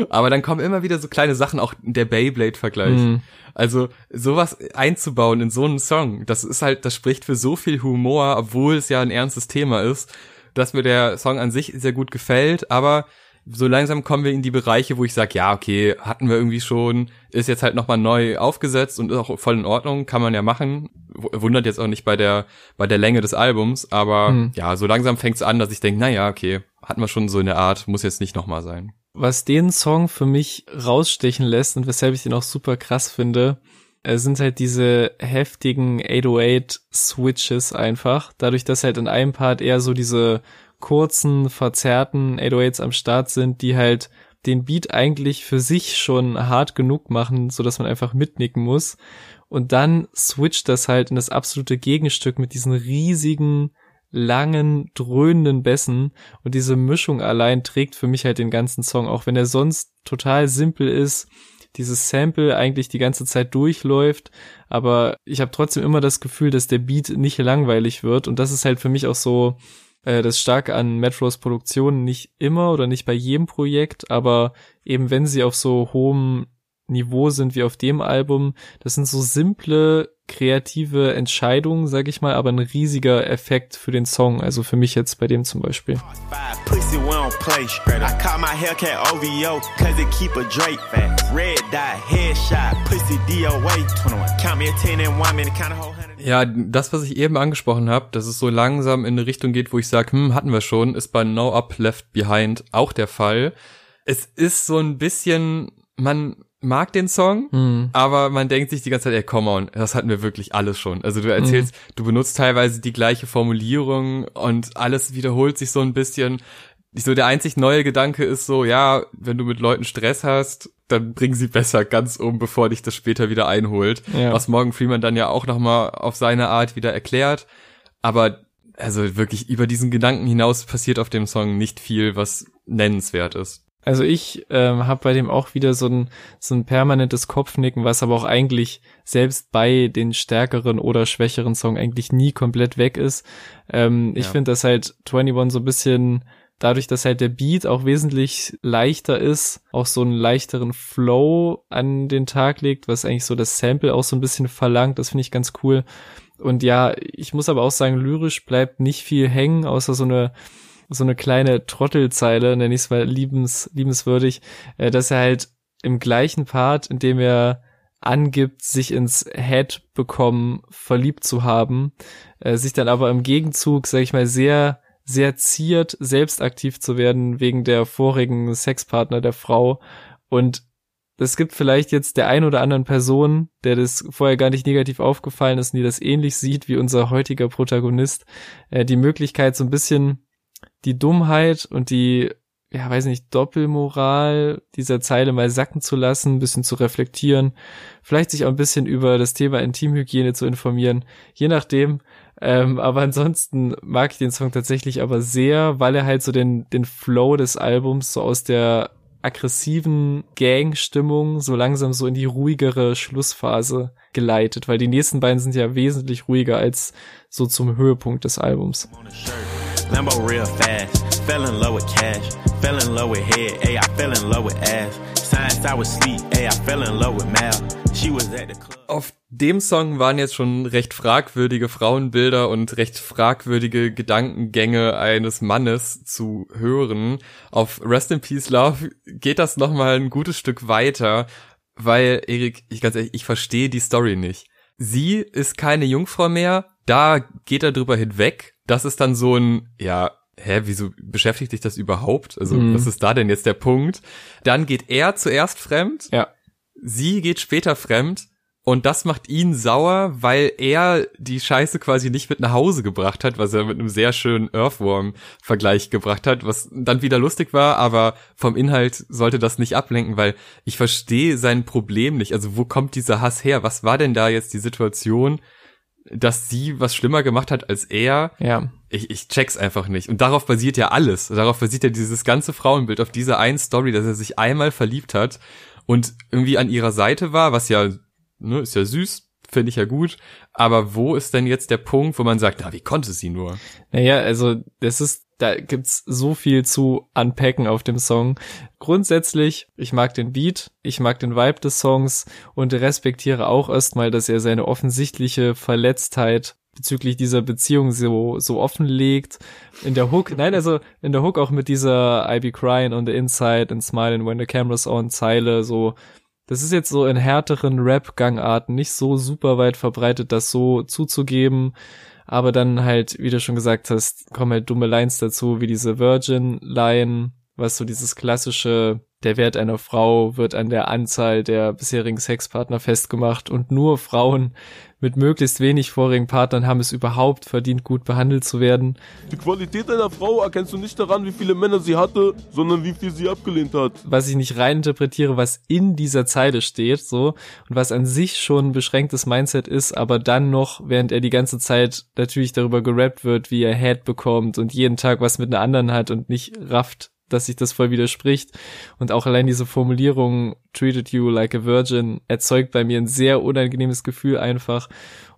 aber dann kommen immer wieder so kleine Sachen, auch der Beyblade-Vergleich. Mhm. Also sowas einzubauen in so einen Song, das ist halt, das spricht für so viel Humor, obwohl es ja ein ernstes Thema ist, dass mir der Song an sich sehr gut gefällt, aber so langsam kommen wir in die Bereiche, wo ich sage, ja, okay, hatten wir irgendwie schon, ist jetzt halt nochmal neu aufgesetzt und ist auch voll in Ordnung, kann man ja machen. Wundert jetzt auch nicht bei der, bei der Länge des Albums, aber Hm. ja, so langsam fängt es an, dass ich denke, na ja, okay, hatten wir schon so in der Art, muss jetzt nicht nochmal sein. Was den Song für mich rausstechen lässt und weshalb ich den auch super krass finde, Es sind halt diese heftigen 808 Switches einfach. Dadurch, dass halt in einem Part eher so diese kurzen, verzerrten 808s am Start sind, die halt den Beat eigentlich für sich schon hart genug machen, so dass man einfach mitnicken muss. Und dann switcht das halt in das absolute Gegenstück mit diesen riesigen, langen, dröhnenden Bässen. Und diese Mischung allein trägt für mich halt den ganzen Song, auch wenn er sonst total simpel ist, dieses Sample eigentlich die ganze Zeit durchläuft, aber ich habe trotzdem immer das Gefühl, dass der Beat nicht langweilig wird und das ist halt für mich auch so äh, das Starke an Metros Produktionen nicht immer oder nicht bei jedem Projekt, aber eben wenn sie auf so hohem Niveau sind wie auf dem Album, das sind so simple kreative Entscheidungen, sag ich mal, aber ein riesiger Effekt für den Song. Also für mich jetzt bei dem zum Beispiel. Pussy, we don't play straight. I caught my Hellcat OVO, cause it keep a Drake fast. Red dot, headshot, pussy DOA. Count me a 10 and 1 minute, kinda whole hundred. Ja, das, was ich eben angesprochen habe, dass es so langsam in eine Richtung geht, wo ich sage, hm, hatten wir schon, ist bei No Up Left Behind auch der Fall. Es ist so ein bisschen, man mag den Song, Hm. aber man denkt sich die ganze Zeit, ey, come on, das hatten wir wirklich alles schon. Also du erzählst, du benutzt teilweise die gleiche Formulierung und alles wiederholt sich so ein bisschen. So der einzig neue Gedanke ist so, ja, wenn du mit Leuten Stress hast, dann bring sie besser ganz um, bevor dich das später wieder einholt. Ja. Was Morgan Freeman dann ja auch nochmal auf seine Art wieder erklärt. Aber also wirklich über diesen Gedanken hinaus passiert auf dem Song nicht viel, was nennenswert ist. Also ich ähm, habe bei dem auch wieder so ein, so ein permanentes Kopfnicken, was aber auch eigentlich selbst bei den stärkeren oder schwächeren Song eigentlich nie komplett weg ist. Ähm, ich Ja. finde, dass halt 21 so ein bisschen dadurch, dass halt der Beat auch wesentlich leichter ist, auch so einen leichteren Flow an den Tag legt, was eigentlich so das Sample auch so ein bisschen verlangt. Das finde ich ganz cool. Und ja, ich muss aber auch sagen, lyrisch bleibt nicht viel hängen, außer so eine so eine kleine Trottelzeile, nenne ich es mal liebens, liebenswürdig, äh, dass er halt im gleichen Part, in dem er angibt, sich ins Head bekommen, verliebt zu haben, äh, sich dann aber im Gegenzug, sag ich mal, sehr, sehr ziert, selbst aktiv zu werden wegen der vorigen Sexpartner der Frau. Und es gibt vielleicht jetzt der ein oder anderen Person, der das vorher gar nicht negativ aufgefallen ist und die das ähnlich sieht wie unser heutiger Protagonist, äh, die Möglichkeit, so ein bisschen die Dummheit und die, ja, weiß nicht, Doppelmoral dieser Zeile mal sacken zu lassen, ein bisschen zu reflektieren, vielleicht sich auch ein bisschen über das Thema Intimhygiene zu informieren, je nachdem. Ähm, aber ansonsten mag ich den Song tatsächlich aber sehr, weil er halt so den, den Flow des Albums so aus der aggressiven Gang-Stimmung so langsam so in die ruhigere Schlussphase geleitet, weil die nächsten beiden sind ja wesentlich ruhiger als so zum Höhepunkt des Albums. Lambo real fast. Fell in love with cash. Fell in love with head. Ayy, I fell in love with ass. Science, I was sleep. Ayy, I fell in love with Mal. She was at the club. Auf dem Song waren jetzt schon recht fragwürdige Frauenbilder und recht fragwürdige Gedankengänge eines Mannes zu hören. Auf Rest in Peace Love geht das noch mal ein gutes Stück weiter, weil Erik, ich ganz ehrlich, ich verstehe die Story nicht. Sie ist keine Jungfrau mehr, da geht er drüber hinweg. Das ist dann so ein, ja, hä, wieso beschäftigt dich das überhaupt? Also, Mhm. was ist da denn jetzt der Punkt? Dann geht er zuerst fremd, Ja. sie geht später fremd und das macht ihn sauer, weil er die Scheiße quasi nicht mit nach Hause gebracht hat, was er mit einem sehr schönen Earthworm-Vergleich gebracht hat, was dann wieder lustig war, aber vom Inhalt sollte das nicht ablenken, weil ich verstehe sein Problem nicht. Also wo kommt dieser Hass her? Was war denn da jetzt die Situation, dass sie was schlimmer gemacht hat als er? Ja. Ich, ich check's einfach nicht. Und darauf basiert ja alles. Darauf basiert ja dieses ganze Frauenbild, auf dieser einen Story, dass er sich einmal verliebt hat und irgendwie an ihrer Seite war, was ja, ne, ist ja süß, finde ich ja gut. Aber wo ist denn jetzt der Punkt, wo man sagt, na, wie konnte sie nur? Naja, also das ist, da gibt's so viel zu unpacken auf dem Song. Grundsätzlich, ich mag den Beat, ich mag den Vibe des Songs und respektiere auch erstmal, dass er seine offensichtliche Verletztheit bezüglich dieser Beziehung so, so offenlegt. In der Hook, nein, also in der Hook auch mit dieser I be crying on the inside and smiling when the camera's on Zeile, so, das ist jetzt so in härteren Rap-Gangarten nicht so super weit verbreitet, das so zuzugeben. Aber dann halt, wie du schon gesagt hast, kommen halt dumme Lines dazu, wie diese Virgin-Line, was so dieses klassische, der Wert einer Frau wird an der Anzahl der bisherigen Sexpartner festgemacht und nur Frauen mit möglichst wenig vorigen Partnern haben es überhaupt verdient, gut behandelt zu werden. Die Qualität einer Frau erkennst du nicht daran, wie viele Männer sie hatte, sondern wie viel sie abgelehnt hat. Was ich nicht reininterpretiere, was in dieser Zeile steht, so, und was an sich schon ein beschränktes Mindset ist, aber dann noch, während er die ganze Zeit natürlich darüber gerappt wird, wie er Head bekommt und jeden Tag was mit einer anderen hat und nicht rafft, dass sich das voll widerspricht. Und auch allein diese Formulierung, treated you like a virgin, erzeugt bei mir ein sehr unangenehmes Gefühl einfach.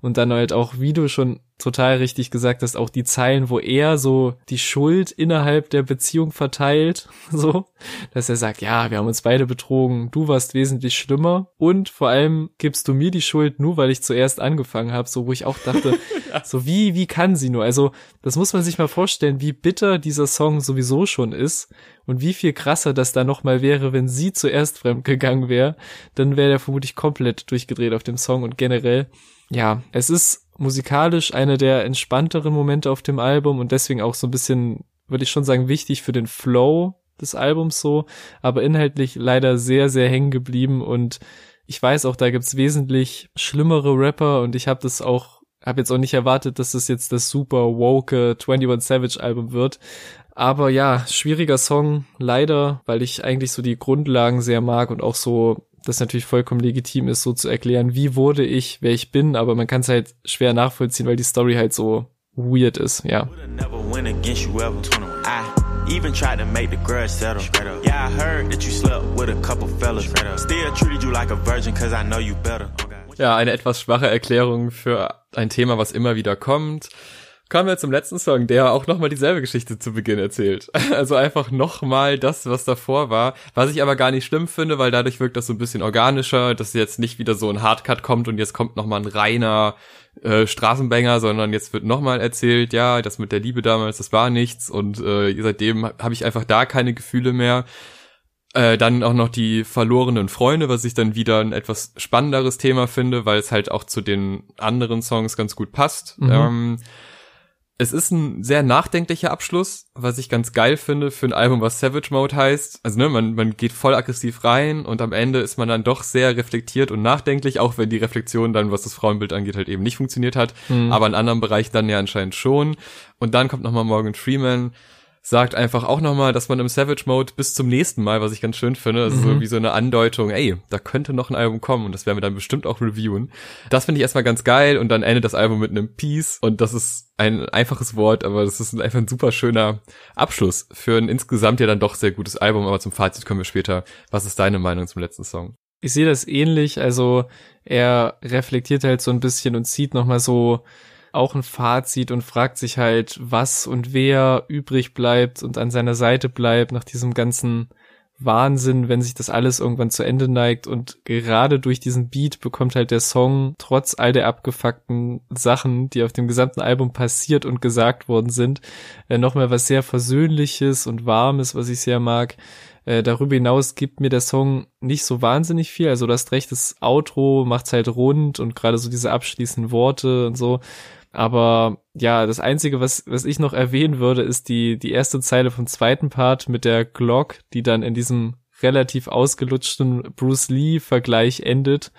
Und dann halt auch, wie du schon total richtig gesagt hast, auch die Zeilen, wo er so die Schuld innerhalb der Beziehung verteilt, so, dass er sagt, ja, wir haben uns beide betrogen, du warst wesentlich schlimmer und vor allem gibst du mir die Schuld nur, weil ich zuerst angefangen habe, so wo ich auch dachte, so wie wie kann sie nur? Also, das muss man sich mal vorstellen, wie bitter dieser Song sowieso schon ist und wie viel krasser das da nochmal wäre, wenn sie zuerst fremd gegangen wäre, dann wäre er vermutlich komplett durchgedreht auf dem Song und generell ja, es ist musikalisch einer der entspannteren Momente auf dem Album und deswegen auch so ein bisschen, würde ich schon sagen, wichtig für den Flow des Albums so, aber inhaltlich leider sehr, sehr hängen geblieben und ich weiß auch, da gibt's wesentlich schlimmere Rapper und ich habe das auch, habe jetzt auch nicht erwartet, dass das jetzt das super woke 21 Savage Album wird. Aber ja, schwieriger Song, leider, weil ich eigentlich so die Grundlagen sehr mag und auch so das natürlich vollkommen legitim ist, so zu erklären, wie wurde ich, wer ich bin, aber man kann es halt schwer nachvollziehen, weil die Story halt so weird ist, ja. Even tried to make the grudge settle. Yeah, I heard that you slept with a couple fellas. Still treated you like a virgin cause I know you better. Ja, eine etwas schwache Erklärung für ein Thema, was immer wieder kommt. Kommen wir zum letzten Song, der auch nochmal dieselbe Geschichte zu Beginn erzählt. Also einfach nochmal das, was davor war, was ich aber gar nicht schlimm finde, weil dadurch wirkt das so ein bisschen organischer, dass jetzt nicht wieder so ein Hardcut kommt und jetzt kommt nochmal ein reiner äh, Straßenbanger, sondern jetzt wird nochmal erzählt, ja, das mit der Liebe damals, das war nichts und äh, seitdem habe ich einfach da keine Gefühle mehr. Äh, dann auch noch die verlorenen Freunde, was ich dann wieder ein etwas spannenderes Thema finde, weil es halt auch zu den anderen Songs ganz gut passt. Mhm. Ähm, es ist ein sehr nachdenklicher Abschluss, was ich ganz geil finde für ein Album, was Savage Mode heißt. Also ne, man, man geht voll aggressiv rein und am Ende ist man dann doch sehr reflektiert und nachdenklich, auch wenn die Reflexion dann, was das Frauenbild angeht, halt eben nicht funktioniert hat. Mhm. Aber in anderen Bereichen dann ja anscheinend schon. Und dann kommt nochmal Morgan Freeman, sagt einfach auch nochmal, dass man im Savage Mode bis zum nächsten Mal, was ich ganz schön finde, also mhm. so wie so eine Andeutung, ey, da könnte noch ein Album kommen und das werden wir dann bestimmt auch reviewen. Das finde ich erstmal ganz geil und dann endet das Album mit einem Peace und das ist ein einfaches Wort, aber das ist einfach ein super schöner Abschluss für ein insgesamt ja dann doch sehr gutes Album, aber zum Fazit kommen wir später. Was ist deine Meinung zum letzten Song? Ich sehe das ähnlich, also er reflektiert halt so ein bisschen und zieht nochmal so auch ein Fazit und fragt sich halt, was und wer übrig bleibt und an seiner Seite bleibt nach diesem ganzen Wahnsinn, wenn sich das alles irgendwann zu Ende neigt und gerade durch diesen Beat bekommt halt der Song trotz all der abgefuckten Sachen, die auf dem gesamten Album passiert und gesagt worden sind, äh, nochmal was sehr Versöhnliches und Warmes, was ich sehr mag. Äh, darüber hinaus gibt mir der Song nicht so wahnsinnig viel. Also das recht, das Outro macht's halt rund und gerade so diese abschließenden Worte und so aber ja, das Einzige, was, was ich noch erwähnen würde, ist die, die erste Zeile vom zweiten Part mit der Glock, die dann in diesem relativ ausgelutschten Bruce Lee-Vergleich endet,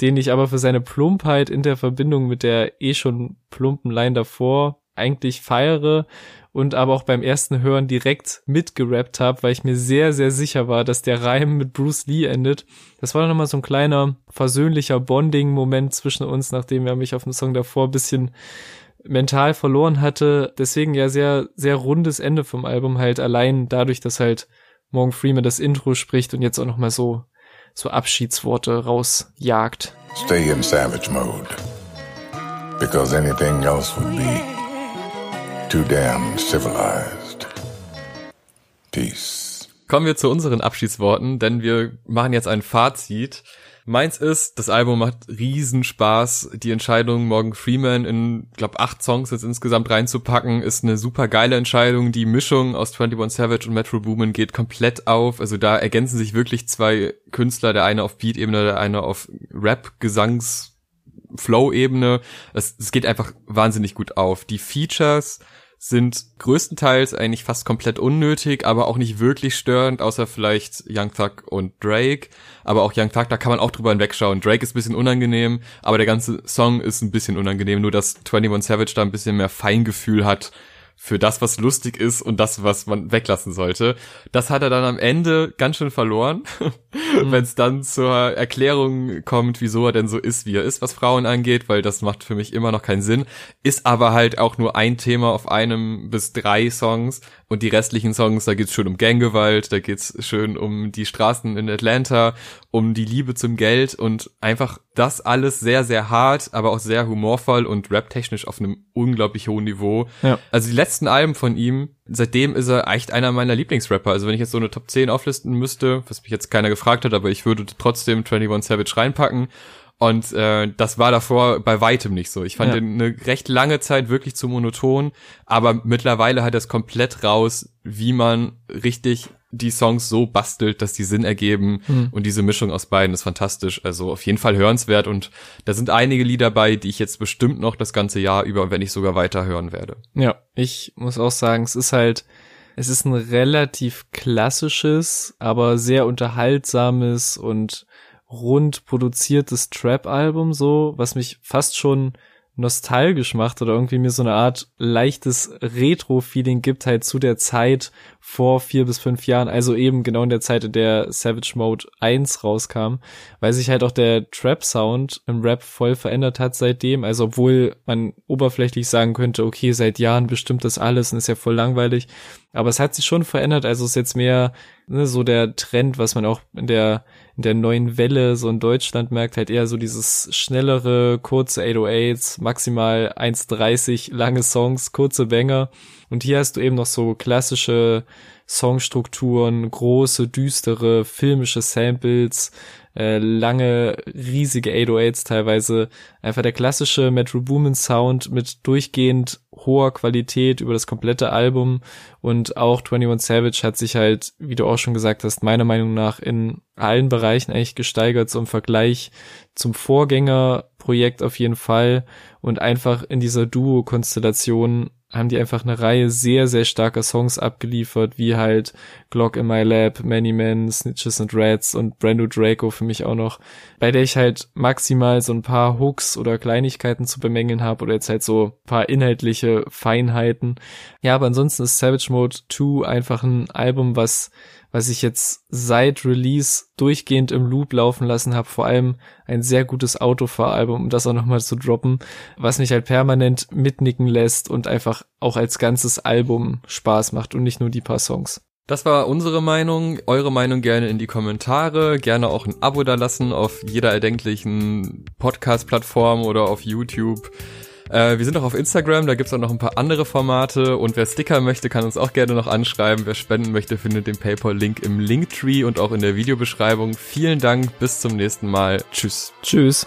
den ich aber für seine Plumpheit in der Verbindung mit der eh schon plumpen Line davor eigentlich feiere und aber auch beim ersten Hören direkt mitgerappt habe, weil ich mir sehr, sehr sicher war, dass der Reim mit Bruce Lee endet. Das war dann nochmal so ein kleiner versöhnlicher Bonding-Moment zwischen uns, nachdem er mich auf dem Song davor bisschen mental verloren hatte. Deswegen ja sehr, sehr rundes Ende vom Album halt allein dadurch, dass halt Morgan Freeman das Intro spricht und jetzt auch nochmal so, so Abschiedsworte rausjagt. Stay in savage mode. Because anything else would be too damn civilized. Peace. Kommen wir zu unseren Abschiedsworten, denn wir machen jetzt ein Fazit. Meins ist, das Album macht riesen Spaß. Die Entscheidung, Morgan Freeman in, glaub, acht Songs jetzt insgesamt reinzupacken, ist eine super geile Entscheidung. Die Mischung aus 21 Savage und Metro Boomin geht komplett auf. Also da ergänzen sich wirklich zwei Künstler, der eine auf Beat-Ebene, der eine auf Rap-Gesangs- Flow-Ebene. Es, es geht einfach wahnsinnig gut auf. Die Features sind größtenteils eigentlich fast komplett unnötig, aber auch nicht wirklich störend, außer vielleicht Young Thug und Drake. Aber auch Young Thug, da kann man auch drüber hinwegschauen. Drake ist ein bisschen unangenehm, aber der ganze Song ist ein bisschen unangenehm, nur dass 21 Savage da ein bisschen mehr Feingefühl hat für das, was lustig ist und das, was man weglassen sollte. Das hat er dann am Ende ganz schön verloren, mhm. wenn es dann zur Erklärung kommt, wieso er denn so ist, wie er ist, was Frauen angeht, weil das macht für mich immer noch keinen Sinn. Ist aber halt auch nur ein Thema auf einem bis drei Songs und die restlichen Songs, da geht's schön um Ganggewalt, da geht's schön um die Straßen in Atlanta, um die Liebe zum Geld und einfach das alles sehr, sehr hart, aber auch sehr humorvoll und raptechnisch auf einem unglaublich hohen Niveau. Ja. Also die letzten Alben von ihm, seitdem ist er echt einer meiner Lieblingsrapper. Also wenn ich jetzt so eine Top 10 auflisten müsste, was mich jetzt keiner gefragt hat, aber ich würde trotzdem 21 Savage reinpacken. Und äh, das war davor bei weitem nicht so. Ich fand ja. eine recht lange Zeit wirklich zu monoton, aber mittlerweile hat es komplett raus, wie man richtig die Songs so bastelt, dass die Sinn ergeben. Mhm. Und diese Mischung aus beiden ist fantastisch. Also auf jeden Fall hörenswert. Und da sind einige Lieder bei, die ich jetzt bestimmt noch das ganze Jahr über, wenn ich sogar weiter hören werde. Ja, ich muss auch sagen, es ist halt, es ist ein relativ klassisches, aber sehr unterhaltsames und rund produziertes Trap-Album so, was mich fast schon nostalgisch macht oder irgendwie mir so eine Art leichtes Retro-Feeling gibt halt zu der Zeit vor vier bis fünf Jahren, also eben genau in der Zeit, in der Savage Mode 1 rauskam, weil sich halt auch der Trap-Sound im Rap voll verändert hat seitdem, also obwohl man oberflächlich sagen könnte, okay, seit Jahren bestimmt das alles und ist ja voll langweilig, aber es hat sich schon verändert, also ist jetzt mehr ne, so der Trend, was man auch in der in der neuen Welle so in Deutschland merkt, halt eher so dieses schnellere, kurze 808s, maximal 1,30 lange Songs, kurze Banger. Und hier hast du eben noch so klassische Songstrukturen, große, düstere, filmische Samples, äh, lange, riesige 808s teilweise. Einfach der klassische Metro Boomin Sound mit durchgehend hoher Qualität über das komplette Album und auch 21 Savage hat sich halt, wie du auch schon gesagt hast, meiner Meinung nach in allen Bereichen eigentlich gesteigert, so im Vergleich zum Vorgängerprojekt auf jeden Fall und einfach in dieser Duo-Konstellation haben die einfach eine Reihe sehr, sehr starker Songs abgeliefert, wie halt Glock in My Lab, Many Men, Snitches and Rats und Brando Draco für mich auch noch, bei der ich halt maximal so ein paar Hooks oder Kleinigkeiten zu bemängeln habe oder jetzt halt so paar inhaltliche Feinheiten. Ja, aber ansonsten ist Savage Mode 2 einfach ein Album, was was ich jetzt seit Release durchgehend im Loop laufen lassen habe. Vor allem ein sehr gutes Autofahralbum, um das auch nochmal zu droppen, was mich halt permanent mitnicken lässt und einfach auch als ganzes Album Spaß macht und nicht nur die paar Songs. Das war unsere Meinung. Eure Meinung gerne in die Kommentare. Gerne auch ein Abo da lassen auf jeder erdenklichen Podcast-Plattform oder auf YouTube. Äh, wir sind auch auf Instagram, da gibt's auch noch ein paar andere Formate und wer Sticker möchte, kann uns auch gerne noch anschreiben. Wer spenden möchte, findet den PayPal-Link im Linktree und auch in der Videobeschreibung. Vielen Dank, bis zum nächsten Mal. Tschüss. Tschüss.